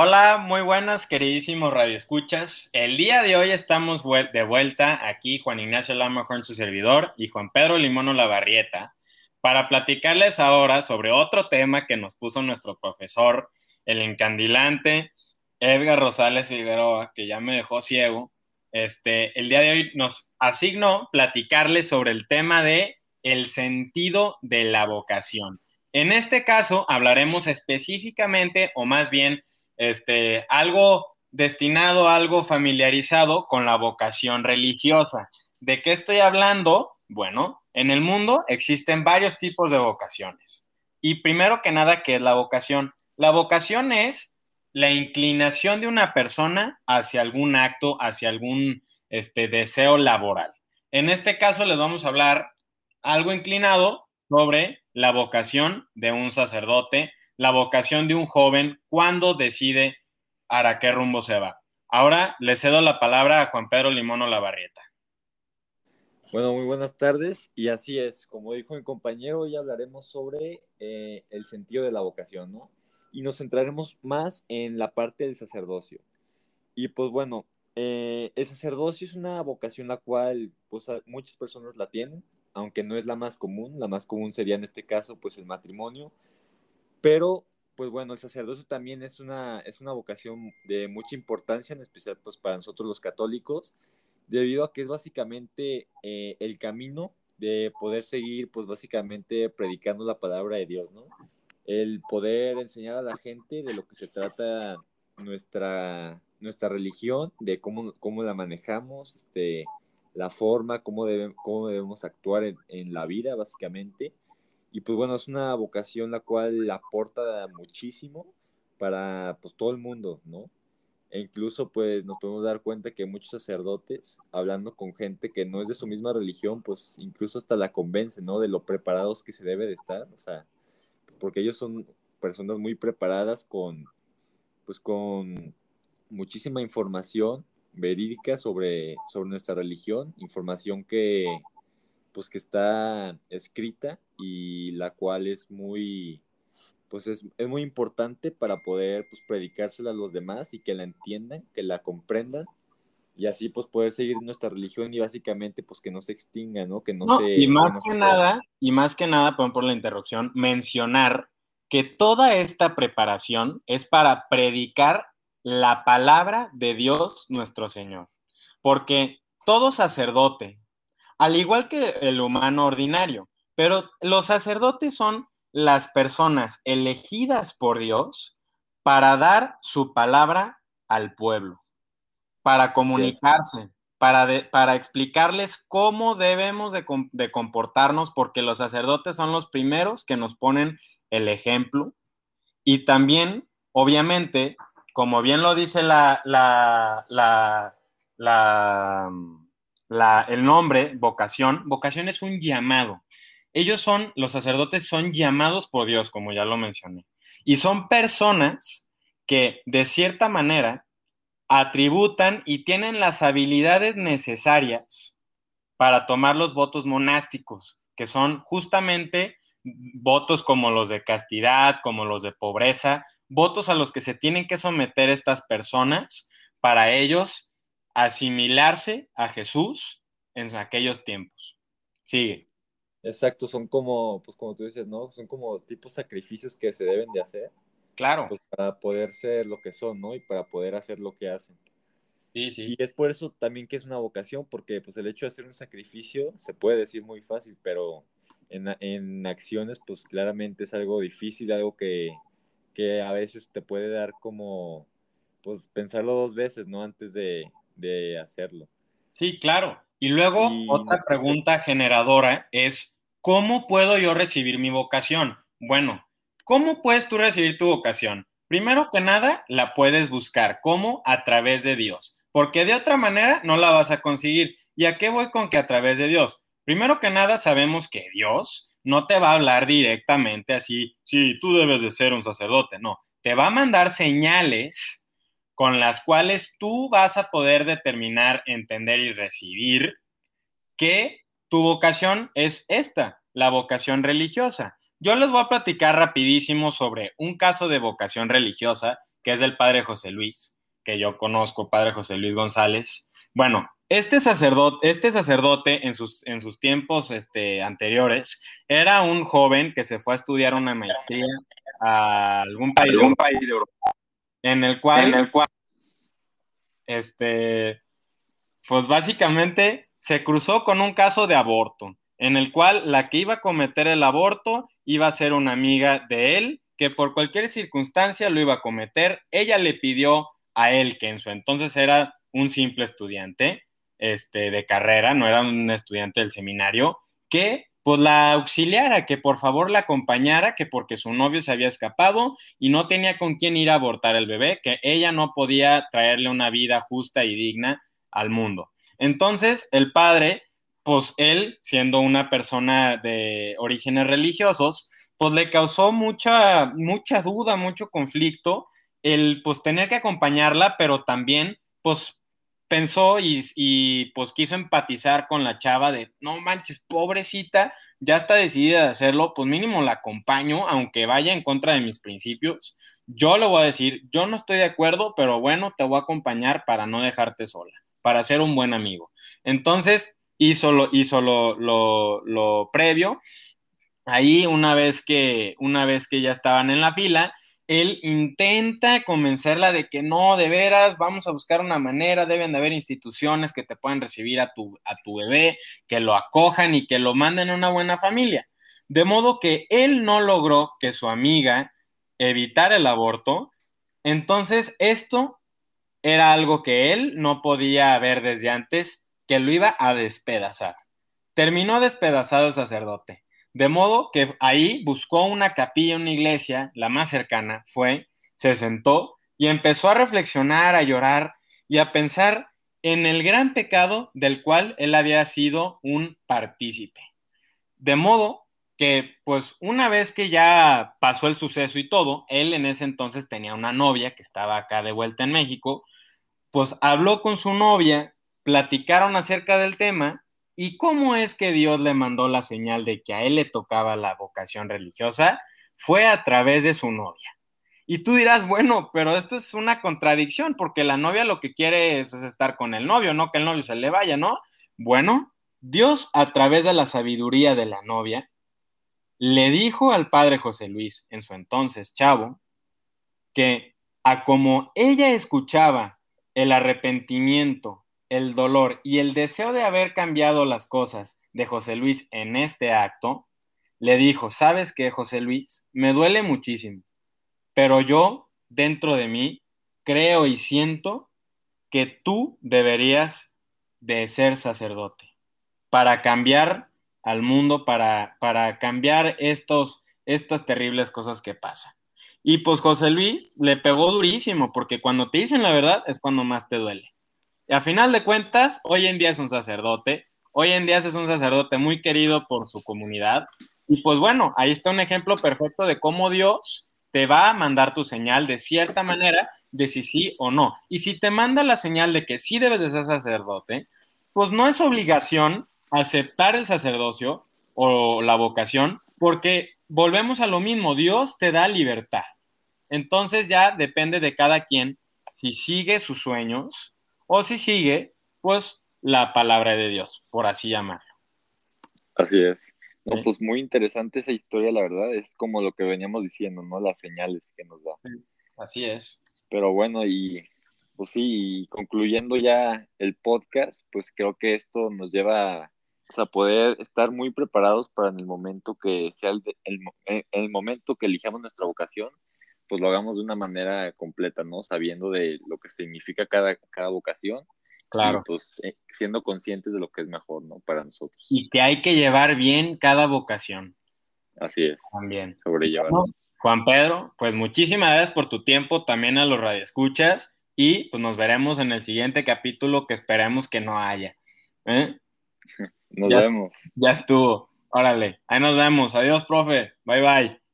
Hola, muy buenas, queridísimos radioescuchas. El día de hoy estamos de vuelta aquí, Juan Ignacio Lamajón, su servidor, y Juan Pedro Limono Lavarrieta, para platicarles ahora sobre otro tema que nos puso nuestro profesor, el encandilante Edgar Rosales Figueroa, que ya me dejó ciego. Este, el día de hoy nos asignó platicarles sobre el tema de el sentido de la vocación. En este caso hablaremos específicamente, o más bien, este, algo destinado, algo familiarizado con la vocación religiosa. ¿De qué estoy hablando? Bueno, en el mundo existen varios tipos de vocaciones. Y primero que nada, ¿qué es la vocación? La vocación es la inclinación de una persona hacia algún acto, hacia algún este, deseo laboral. En este caso les vamos a hablar algo inclinado sobre la vocación de un sacerdote, la vocación de un joven cuando decide a qué rumbo se va. Ahora le cedo la palabra a Juan Pedro Limono Lavarrieta. Bueno, muy buenas tardes y así es, como dijo mi compañero, hoy hablaremos sobre eh, el sentido de la vocación, ¿no? Y nos centraremos más en la parte del sacerdocio. Y pues bueno, eh, el sacerdocio es una vocación la cual pues muchas personas la tienen, aunque no es la más común, la más común sería en este caso pues el matrimonio, pero, pues bueno, el sacerdocio también es una, es una vocación de mucha importancia, en especial pues para nosotros los católicos, debido a que es básicamente eh, el camino de poder seguir, pues básicamente predicando la palabra de Dios, ¿no? El poder enseñar a la gente de lo que se trata nuestra, nuestra religión, de cómo, cómo la manejamos, este, la forma, cómo, cómo debemos actuar en, en la vida, básicamente y pues bueno, es una vocación la cual aporta muchísimo para pues todo el mundo, ¿no? E incluso pues nos podemos dar cuenta que muchos sacerdotes, hablando con gente que no es de su misma religión, pues incluso hasta la convencen, ¿no? De lo preparados que se debe de estar, o sea, porque ellos son personas muy preparadas con, pues con muchísima información verídica sobre, sobre nuestra religión, información que, pues que está escrita y la cual es muy, pues es, muy importante para poder pues predicársela a los demás y que la entiendan, que la comprendan y así pues poder seguir nuestra religión y básicamente pues que no se extinga, ¿no? Que no, se... Y más que, nada, y más que nada, perdón por la interrupción, mencionar que toda esta preparación es para predicar la palabra de Dios nuestro Señor. Porque todo sacerdote, al igual que el humano ordinario. Pero los sacerdotes son las personas elegidas por Dios para dar su palabra al pueblo, para comunicarse, para, para explicarles cómo debemos de, comportarnos, porque los sacerdotes son los primeros que nos ponen el ejemplo. Y también, obviamente, como bien lo dice la, la, la, la el nombre, vocación, vocación es un llamado. Ellos son, los sacerdotes son llamados por Dios, como ya lo mencioné. Y son personas que de cierta manera atributan y tienen las habilidades necesarias para tomar los votos monásticos, que son justamente votos como los de castidad, como los de pobreza, votos a los que se tienen que someter estas personas para ellos asimilarse a Jesús en aquellos tiempos. Sigue. Exacto, son como, pues como tú dices, ¿no? Son como tipos sacrificios que se deben de hacer. Claro. Pues, para poder ser lo que son, ¿no? Y para poder hacer lo que hacen. Sí, sí. Y es por eso también que es una vocación, porque pues el hecho de hacer un sacrificio se puede decir muy fácil, pero en, en acciones pues claramente es algo difícil, algo que, que a veces te puede dar como, pues pensarlo dos veces, ¿no? Antes de, de hacerlo. Sí, claro. Y luego otra pregunta generadora es, ¿cómo puedo yo recibir mi vocación? Bueno, ¿cómo puedes tú recibir tu vocación? Primero que nada, la puedes buscar. ¿Cómo? A través de Dios. Porque de otra manera no la vas a conseguir. ¿Y a qué voy con que a través de Dios? Primero que nada, sabemos que Dios no te va a hablar directamente así, sí, tú debes de ser un sacerdote. No, te va a mandar señales con las cuales tú vas a poder determinar, entender y recibir que tu vocación es esta, la vocación religiosa. Yo les voy a platicar rapidísimo sobre un caso de vocación religiosa que es del padre José Luis, que yo conozco, padre José Luis González. Bueno, este sacerdote, este sacerdote en sus, en sus tiempos este, anteriores era un joven que se fue a estudiar una maestría a algún país, algún país de Europa. En el cual, en el cual este, pues básicamente se cruzó con un caso de aborto, en el cual la que iba a cometer el aborto iba a ser una amiga de él, que por cualquier circunstancia lo iba a cometer. Ella le pidió a él, que en su entonces era un simple estudiante este, de carrera, no era un estudiante del seminario, que pues la auxiliara, que por favor la acompañara, que porque su novio se había escapado y no tenía con quién ir a abortar el bebé, que ella no podía traerle una vida justa y digna al mundo. Entonces, el padre, pues él, siendo una persona de orígenes religiosos, pues le causó mucha, mucha duda, mucho conflicto el pues tener que acompañarla, pero también pues pensó y, pues quiso empatizar con la chava de, no manches, pobrecita, ya está decidida de hacerlo, pues mínimo la acompaño, aunque vaya en contra de mis principios. Yo le voy a decir, yo no estoy de acuerdo, pero bueno, te voy a acompañar para no dejarte sola, para ser un buen amigo. Entonces, hizo lo, hizo lo, lo, lo previo. Ahí, una vez que, una vez que ya estaban en la fila, él intenta convencerla de que no, de veras, vamos a buscar una manera, deben de haber instituciones que te puedan recibir a tu, a tu bebé, que lo acojan y que lo manden a una buena familia. De modo que él no logró que su amiga evitara el aborto, entonces esto era algo que él no podía ver desde antes, que lo iba a despedazar. Terminó despedazado el sacerdote. De modo que ahí buscó una capilla, una iglesia, la más cercana, fue, se sentó y empezó a reflexionar, a llorar y a pensar en el gran pecado del cual él había sido un partícipe. De modo que, pues, una vez que ya pasó el suceso y todo, él en ese entonces tenía una novia que estaba acá de vuelta en México, pues habló con su novia, platicaron acerca del tema ¿Y cómo es que Dios le mandó la señal de que a él le tocaba la vocación religiosa? Fue a través de su novia. Y tú dirás, bueno, pero esto es una contradicción, porque la novia lo que quiere es estar con el novio, no que el novio se le vaya, ¿no? Bueno, Dios a través de la sabiduría de la novia le dijo al padre José Luis, en su entonces chavo, que a como ella escuchaba el arrepentimiento el dolor y el deseo de haber cambiado las cosas de José Luis en este acto, le dijo, ¿sabes qué, José Luis? Me duele muchísimo, pero yo, dentro de mí, creo y siento que tú deberías de ser sacerdote para cambiar al mundo, para, para cambiar estos, estas terribles cosas que pasan. Y pues José Luis le pegó durísimo, porque cuando te dicen la verdad es cuando más te duele. Y a final de cuentas, hoy en día es un sacerdote, hoy en día es un sacerdote muy querido por su comunidad. Y pues bueno, ahí está un ejemplo perfecto de cómo Dios te va a mandar tu señal de cierta manera de si sí o no. Y si te manda la señal de que sí debes de ser sacerdote, pues no es obligación aceptar el sacerdocio o la vocación, porque volvemos a lo mismo, Dios te da libertad. Entonces ya depende de cada quien si sigue sus sueños o si sigue, pues la palabra de Dios, por así llamarlo. Así es. No, pues muy interesante esa historia, la verdad, es como lo que veníamos diciendo, ¿no? Las señales que nos da. Así es. Pero bueno, y pues sí, concluyendo ya el podcast, pues creo que esto nos lleva a poder estar muy preparados para en el momento que sea el, el, el momento que elijamos nuestra vocación, pues lo hagamos de una manera completa, ¿no? Sabiendo de lo que significa cada, cada vocación. Claro. Y pues eh, siendo conscientes de lo que es mejor, ¿no? Para nosotros. Y que hay que llevar bien cada vocación. Así es. También. Sobrellevar. Juan Pedro, pues muchísimas gracias por tu tiempo, también a los radioescuchas, y pues nos veremos en el siguiente capítulo que esperemos que no haya. ¿eh? Nos vemos. Ya estuvo. Órale, ahí nos vemos. Adiós, profe. Bye bye.